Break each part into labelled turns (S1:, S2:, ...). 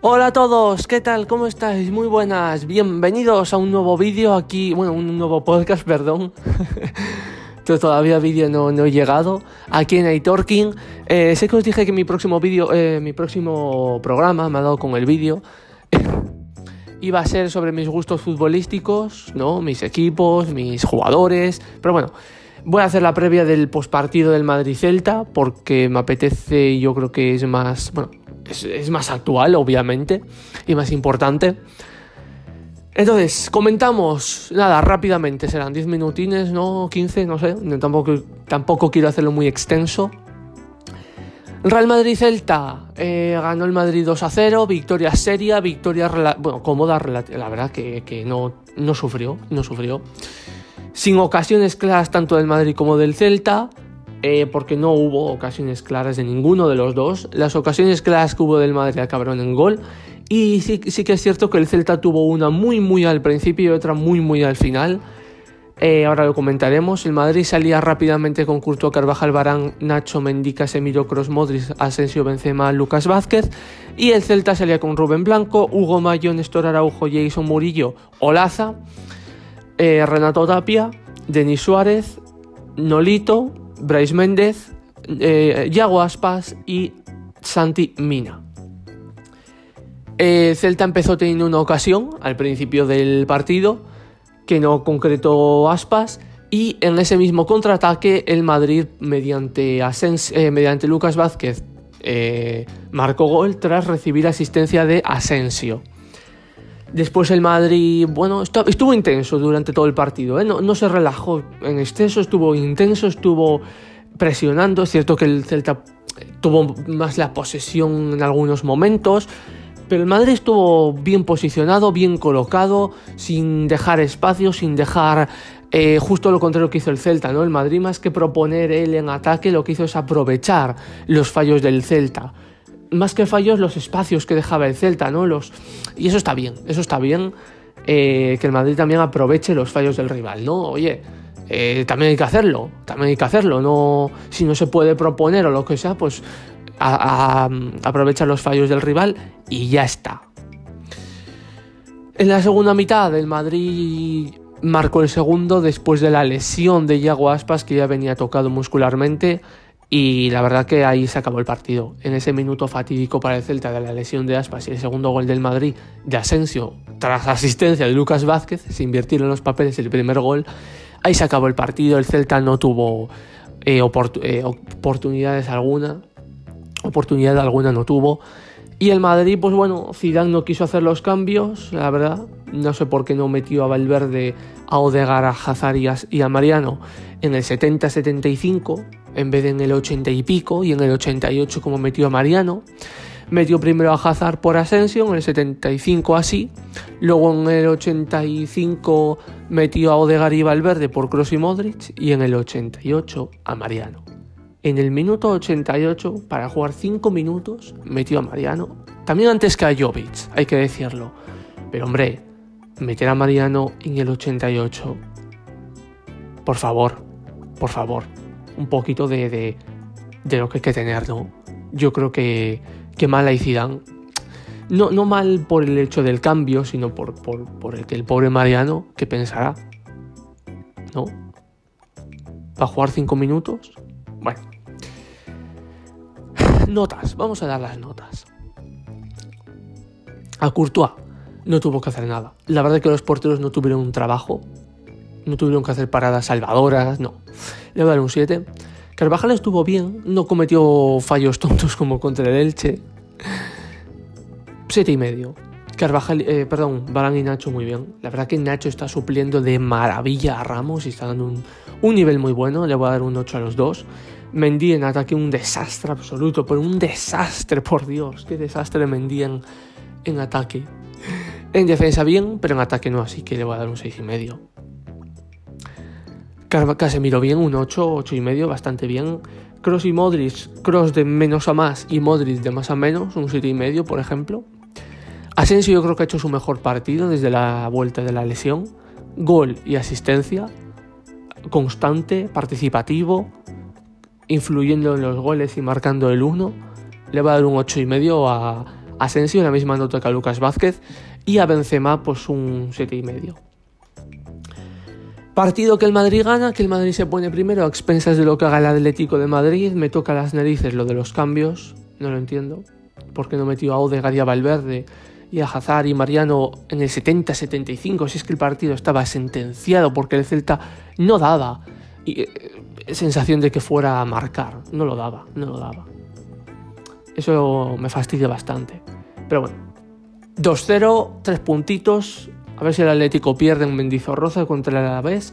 S1: Hola a todos, ¿qué tal? ¿Cómo estáis? Muy buenas, bienvenidos a un nuevo vídeo aquí, bueno, un nuevo podcast, perdón. todavía vídeo no, he llegado aquí en iTalking. Eh, sé que os dije que mi próximo vídeo, eh, mi próximo programa, me ha dado con el vídeo, iba a ser sobre mis gustos futbolísticos, ¿no? Mis equipos, mis jugadores, pero bueno. Voy a hacer la previa del postpartido del Madrid-Celta porque me apetece y yo creo que es más, bueno, es, más actual, obviamente, y más importante. Entonces, comentamos, nada, rápidamente, serán 10 minutines, ¿no? 15, no sé, tampoco, tampoco quiero hacerlo muy extenso. Real Madrid-Celta, eh, ganó el Madrid 2 a 0, victoria seria, victoria, bueno, cómoda, la verdad que, que no, no sufrió, no sufrió. Sin ocasiones claras tanto del Madrid como del Celta, eh, porque no hubo ocasiones claras de ninguno de los dos. Las ocasiones claras que hubo del Madrid acabaron en gol. Y sí, sí que es cierto que el Celta tuvo una muy muy al principio y otra muy muy al final. Eh, ahora lo comentaremos. El Madrid salía rápidamente con Curto Carvajal, Barán, Nacho, Mendica, Semiro, Cross, Modric, Asensio, Benzema, Lucas Vázquez. Y el Celta salía con Rubén Blanco, Hugo Mayo, Néstor Araujo, Jason Murillo, Olaza, eh, Renato Tapia, Denis Suárez, Nolito, Bryce Méndez, eh, Yago Aspas y Santi Mina. Eh, Celta empezó teniendo una ocasión al principio del partido que no concretó Aspas y en ese mismo contraataque el Madrid mediante, eh, mediante Lucas Vázquez marcó gol tras recibir asistencia de Asensio. Después el Madrid, bueno, estuvo intenso durante todo el partido, ¿eh? no, se relajó en exceso, estuvo intenso, estuvo presionando. Es cierto que el Celta tuvo más la posesión en algunos momentos, pero el Madrid estuvo bien posicionado, bien colocado, sin dejar espacio, sin dejar eh, justo lo contrario que hizo el Celta, ¿no? El Madrid más que proponer él en ataque, lo que hizo es aprovechar los fallos del Celta más que fallos, los espacios que dejaba el Celta, ¿no? Los, y eso está bien, eso está bien, eh, que el Madrid también aproveche los fallos del rival, ¿no? Oye, eh, también hay que hacerlo, también hay que hacerlo, no, si no se puede proponer o lo que sea, pues aprovecha los fallos del rival y ya está. En la segunda mitad, el Madrid marcó el segundo después de la lesión de Iago Aspas, que ya venía tocado muscularmente. Y la verdad que ahí se acabó el partido. En ese minuto fatídico para el Celta de la lesión de Aspas y el segundo gol del Madrid de Asensio, tras asistencia de Lucas Vázquez, se invirtieron los papeles el primer gol, ahí se acabó el partido. El Celta no tuvo eh, eh, oportunidades alguna, oportunidad alguna no tuvo. Y el Madrid, pues bueno, Zidane no quiso hacer los cambios, la verdad. No sé por qué no metió a Valverde, a Odegar, a Hazard y a Mariano en el 70-75 en vez de en el 80 y pico y en el 88 como metió a Mariano. Metió primero a Hazard por Asensio en el 75 así, luego en el 85 metió a Odegaard y Valverde por Kroos y Modric y en el 88 a Mariano. En el minuto 88, para jugar 5 minutos, metió a Mariano, también antes que a Jovic, hay que decirlo. Pero hombre, meter a Mariano en el 88, por favor, por favor un poquito de, lo que hay que tener, ¿no? Yo creo que, que mal y Zidane. No, no mal por el hecho del cambio, sino por, por, el que el pobre Mariano, que pensará? ¿No? ¿Va a jugar cinco minutos? Bueno. Notas, vamos a dar las notas. A Courtois no tuvo que hacer nada. La verdad es que los porteros no tuvieron un trabajo no tuvieron que hacer paradas salvadoras, no. Le voy a dar un 7. Carvajal estuvo bien, no cometió fallos tontos como contra el Elche. 7 y medio. Carvajal, eh, perdón, Barán y Nacho muy bien. La verdad que Nacho está supliendo de maravilla a Ramos y está dando un, un nivel muy bueno. Le voy a dar un 8 a los dos. Mendy en ataque un desastre absoluto, pero un desastre, por Dios. Qué desastre Mendy en, en ataque. En defensa bien, pero en ataque no, así que le voy a dar un 6 y medio. Casemiro bien, un 8, 8 y medio, bastante bien. Cross y Modric, Cross de menos a más y Modric de más a menos, un 7 y medio, por ejemplo. Asensio yo creo que ha hecho su mejor partido desde la vuelta de la lesión. Gol y asistencia, constante, participativo, influyendo en los goles y marcando el 1. Le va a dar un 8 y medio a, Asensio, la misma nota que a Lucas Vázquez, y a Benzema pues un 7,5. Partido que el Madrid gana, que el Madrid se pone primero a expensas de lo que haga el Atlético de Madrid, me toca las narices lo de los cambios, no lo entiendo, porque no metió a Odegaard y Valverde y a Hazard y Mariano en el 70-75, si es que el partido estaba sentenciado porque el Celta no daba y, eh, sensación de que fuera a marcar, no lo daba, no lo daba. Eso me fastidia bastante. Pero bueno, 2-0, 3 puntitos, a ver si el Atlético pierde en Mendizorroza contra el Alavés.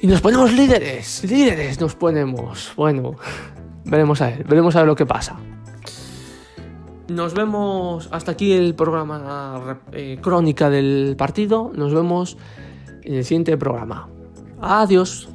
S1: Y nos ponemos líderes, líderes nos ponemos. Bueno, veremos a ver, veremos a ver lo que pasa. Nos vemos hasta aquí el programa eh, crónica del partido. Nos vemos en el siguiente programa. Adiós.